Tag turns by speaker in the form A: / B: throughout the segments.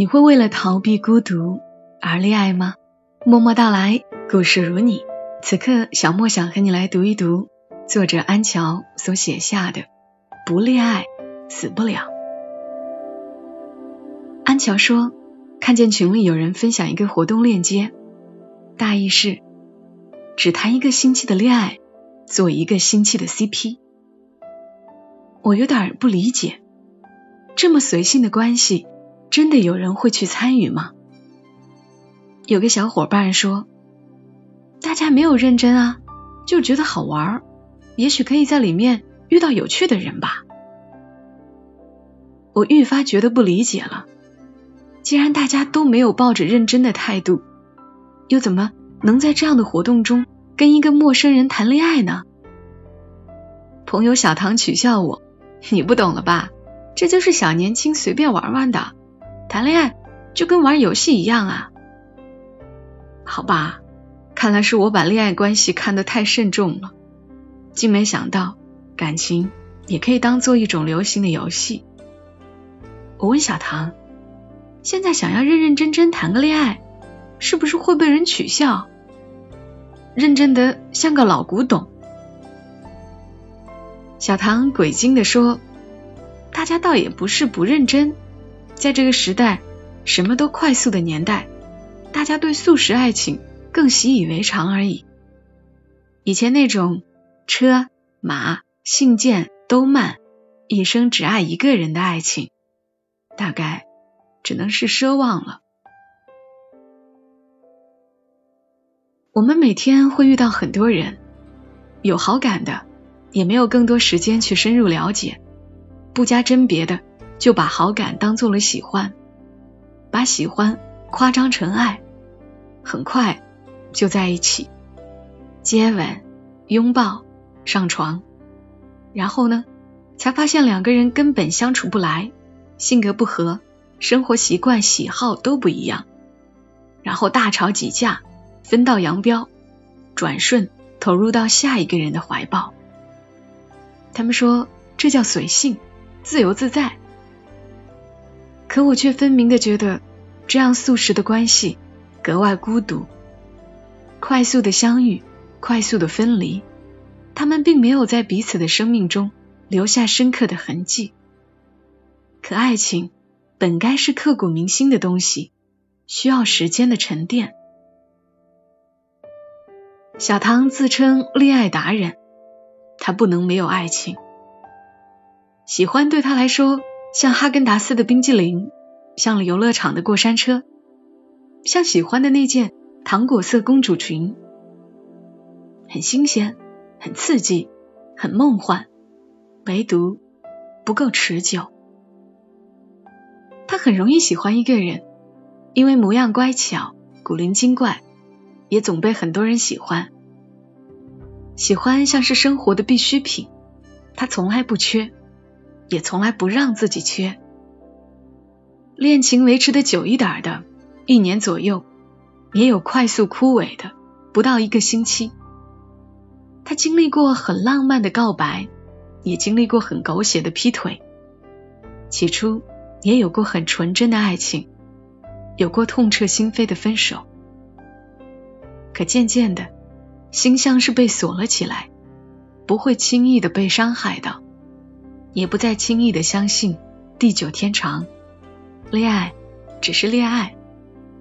A: 你会为了逃避孤独而恋爱吗？默默到来，故事如你。此刻，小莫想和你来读一读作者安乔所写下的《不恋爱死不了》。安乔说，看见群里有人分享一个活动链接，大意是只谈一个星期的恋爱，做一个星期的 CP。我有点不理解，这么随性的关系。真的有人会去参与吗？有个小伙伴说：“大家没有认真啊，就觉得好玩，也许可以在里面遇到有趣的人吧。”我愈发觉得不理解了。既然大家都没有抱着认真的态度，又怎么能在这样的活动中跟一个陌生人谈恋爱呢？朋友小唐取笑我：“你不懂了吧？这就是小年轻随便玩玩的。”谈恋爱就跟玩游戏一样啊？好吧，看来是我把恋爱关系看得太慎重了，竟没想到感情也可以当做一种流行的游戏。我问小唐，现在想要认认真真谈个恋爱，是不是会被人取笑？认真的像个老古董。小唐鬼精的说：“大家倒也不是不认真。”在这个时代，什么都快速的年代，大家对速食爱情更习以为常而已。以前那种车马信件都慢，一生只爱一个人的爱情，大概只能是奢望了。我们每天会遇到很多人，有好感的，也没有更多时间去深入了解，不加甄别的。就把好感当做了喜欢，把喜欢夸张成爱，很快就在一起，接吻、拥抱、上床，然后呢，才发现两个人根本相处不来，性格不合，生活习惯、喜好都不一样，然后大吵几架，分道扬镳，转瞬投入到下一个人的怀抱。他们说这叫随性、自由自在。可我却分明的觉得，这样速食的关系格外孤独。快速的相遇，快速的分离，他们并没有在彼此的生命中留下深刻的痕迹。可爱情本该是刻骨铭心的东西，需要时间的沉淀。小唐自称恋爱达人，他不能没有爱情。喜欢对他来说。像哈根达斯的冰激凌，像游乐场的过山车，像喜欢的那件糖果色公主裙，很新鲜，很刺激，很梦幻，唯独不够持久。他很容易喜欢一个人，因为模样乖巧、古灵精怪，也总被很多人喜欢。喜欢像是生活的必需品，他从来不缺。也从来不让自己缺。恋情维持的久一点的，一年左右，也有快速枯萎的，不到一个星期。他经历过很浪漫的告白，也经历过很狗血的劈腿。起初也有过很纯真的爱情，有过痛彻心扉的分手。可渐渐的，心像是被锁了起来，不会轻易的被伤害到。也不再轻易的相信地久天长，恋爱只是恋爱，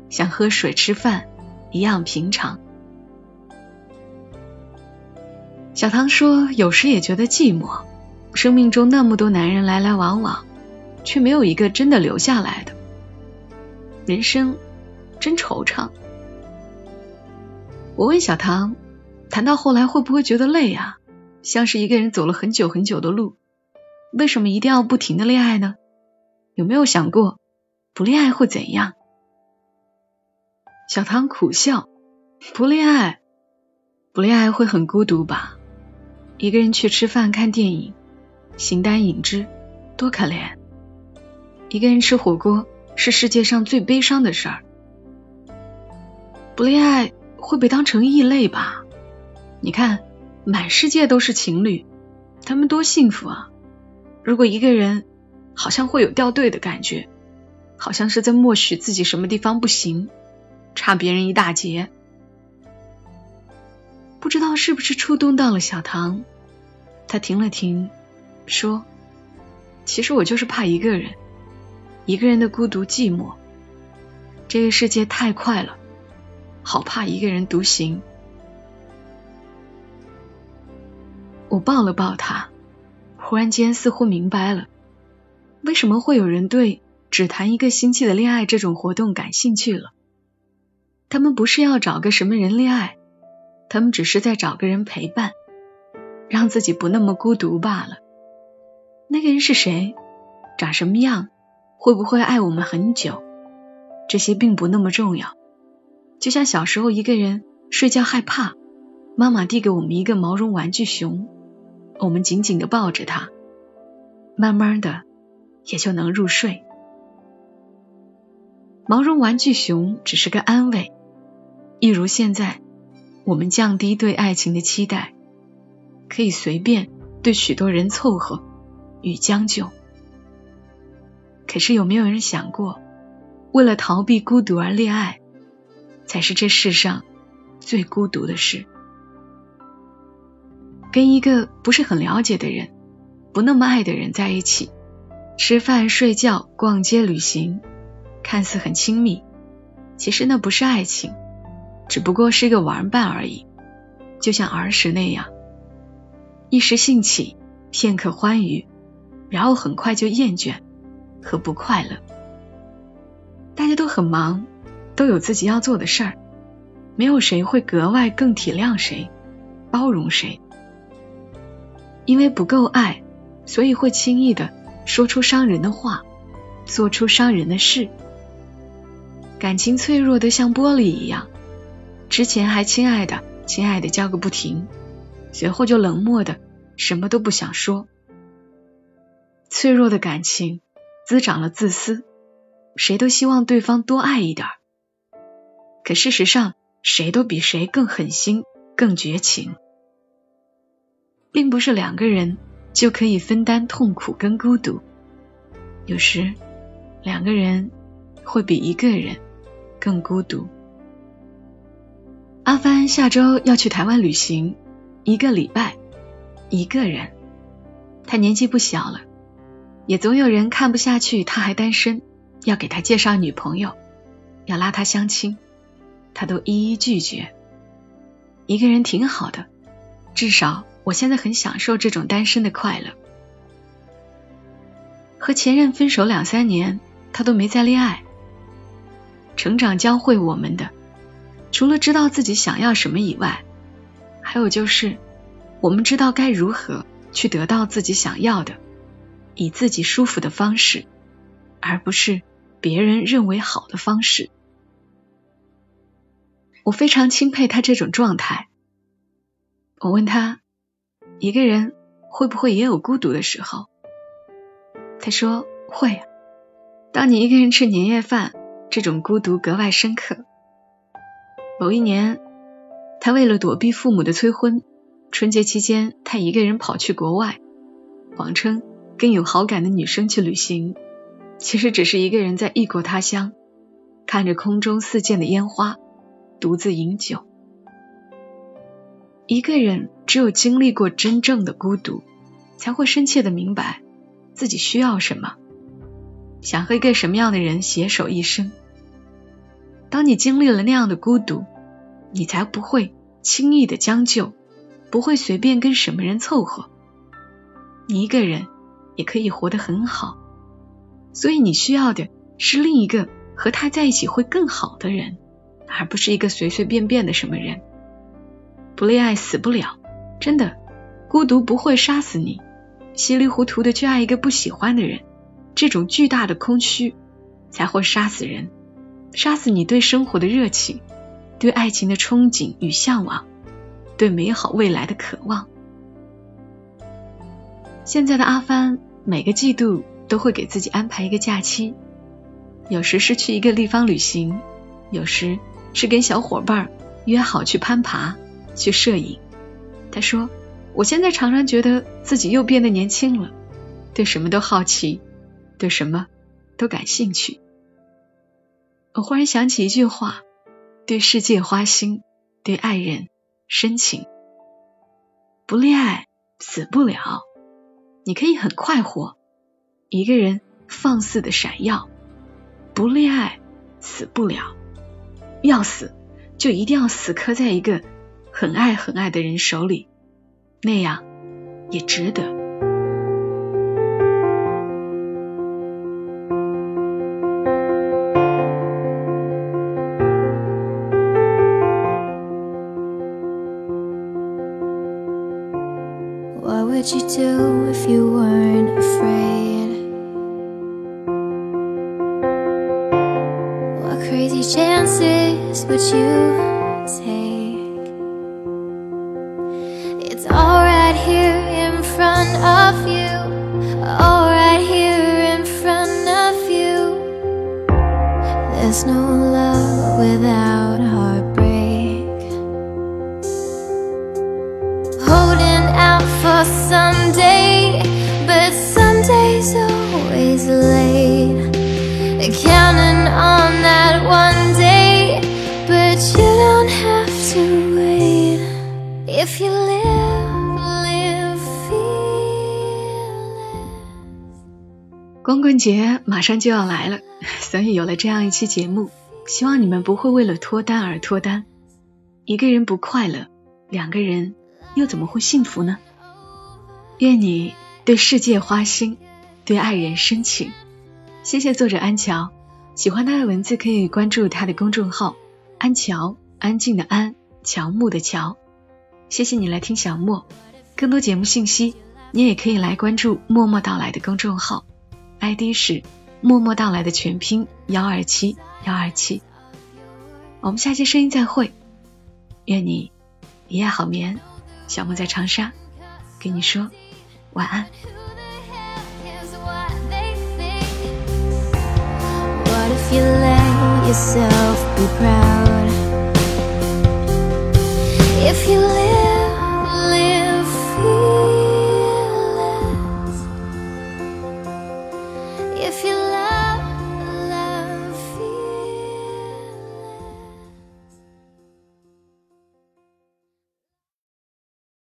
A: 像喝水吃饭一样平常。小唐说，有时也觉得寂寞，生命中那么多男人来来往往，却没有一个真的留下来的，人生真惆怅。我问小唐，谈到后来会不会觉得累啊？像是一个人走了很久很久的路。为什么一定要不停的恋爱呢？有没有想过不恋爱会怎样？小唐苦笑，不恋爱，不恋爱会很孤独吧？一个人去吃饭、看电影，形单影只，多可怜。一个人吃火锅是世界上最悲伤的事儿。不恋爱会被当成异类吧？你看，满世界都是情侣，他们多幸福啊！如果一个人好像会有掉队的感觉，好像是在默许自己什么地方不行，差别人一大截。不知道是不是触动到了小唐，他停了停，说：“其实我就是怕一个人，一个人的孤独寂寞。这个世界太快了，好怕一个人独行。”我抱了抱他，忽然间似乎明白了，为什么会有人对只谈一个星期的恋爱这种活动感兴趣了。他们不是要找个什么人恋爱，他们只是在找个人陪伴，让自己不那么孤独罢了。那个人是谁？长什么样？会不会爱我们很久？这些并不那么重要。就像小时候一个人睡觉害怕，妈妈递给我们一个毛绒玩具熊。我们紧紧的抱着他，慢慢的也就能入睡。毛绒玩具熊只是个安慰，一如现在，我们降低对爱情的期待，可以随便对许多人凑合与将就。可是有没有人想过，为了逃避孤独而恋爱，才是这世上最孤独的事？跟一个不是很了解的人、不那么爱的人在一起，吃饭、睡觉、逛街、旅行，看似很亲密，其实那不是爱情，只不过是一个玩伴而已。就像儿时那样，一时兴起，片刻欢愉，然后很快就厌倦和不快乐。大家都很忙，都有自己要做的事儿，没有谁会格外更体谅谁、包容谁。因为不够爱，所以会轻易的说出伤人的话，做出伤人的事。感情脆弱的像玻璃一样，之前还亲爱的、亲爱的叫个不停，随后就冷漠的什么都不想说。脆弱的感情滋长了自私，谁都希望对方多爱一点。可事实上，谁都比谁更狠心、更绝情。并不是两个人就可以分担痛苦跟孤独，有时两个人会比一个人更孤独。阿帆下周要去台湾旅行一个礼拜，一个人。他年纪不小了，也总有人看不下去他还单身，要给他介绍女朋友，要拉他相亲，他都一一拒绝。一个人挺好的，至少。我现在很享受这种单身的快乐。和前任分手两三年，他都没再恋爱。成长教会我们的，除了知道自己想要什么以外，还有就是我们知道该如何去得到自己想要的，以自己舒服的方式，而不是别人认为好的方式。我非常钦佩他这种状态。我问他。一个人会不会也有孤独的时候？他说会啊。当你一个人吃年夜饭，这种孤独格外深刻。某一年，他为了躲避父母的催婚，春节期间他一个人跑去国外，谎称跟有好感的女生去旅行，其实只是一个人在异国他乡，看着空中似溅的烟花，独自饮酒。一个人只有经历过真正的孤独，才会深切的明白自己需要什么，想和一个什么样的人携手一生。当你经历了那样的孤独，你才不会轻易的将就，不会随便跟什么人凑合。你一个人也可以活得很好，所以你需要的是另一个和他在一起会更好的人，而不是一个随随便便的什么人。不恋爱死不了，真的，孤独不会杀死你。稀里糊涂的去爱一个不喜欢的人，这种巨大的空虚才会杀死人，杀死你对生活的热情，对爱情的憧憬与向往，对美好未来的渴望。现在的阿帆每个季度都会给自己安排一个假期，有时是去一个地方旅行，有时是跟小伙伴约好去攀爬。去摄影，他说：“我现在常常觉得自己又变得年轻了，对什么都好奇，对什么都感兴趣。我忽然想起一句话：对世界花心，对爱人深情。不恋爱死不了，你可以很快活，一个人放肆的闪耀。不恋爱死不了，要死就一定要死磕在一个很爱很爱的人手里，那样也值得。
B: would you do if you weren't afraid? What crazy chances would you take?
A: 光棍节马上就要来了，所以有了这样一期节目，希望你们不会为了脱单而脱单。一个人不快乐，两个人又怎么会幸福呢？愿你对世界花心，对爱人深情。谢谢作者安乔，喜欢他的文字可以关注他的公众号“安乔”，安静的安，乔木的乔。谢谢你来听小莫，更多节目信息你也可以来关注“默默到来”的公众号，ID 是“默默到来”的全拼幺二七幺二七。我们下期声音再会，愿你一夜好眠。小莫在长沙，跟你说晚安。
B: Yourself be proud? If you live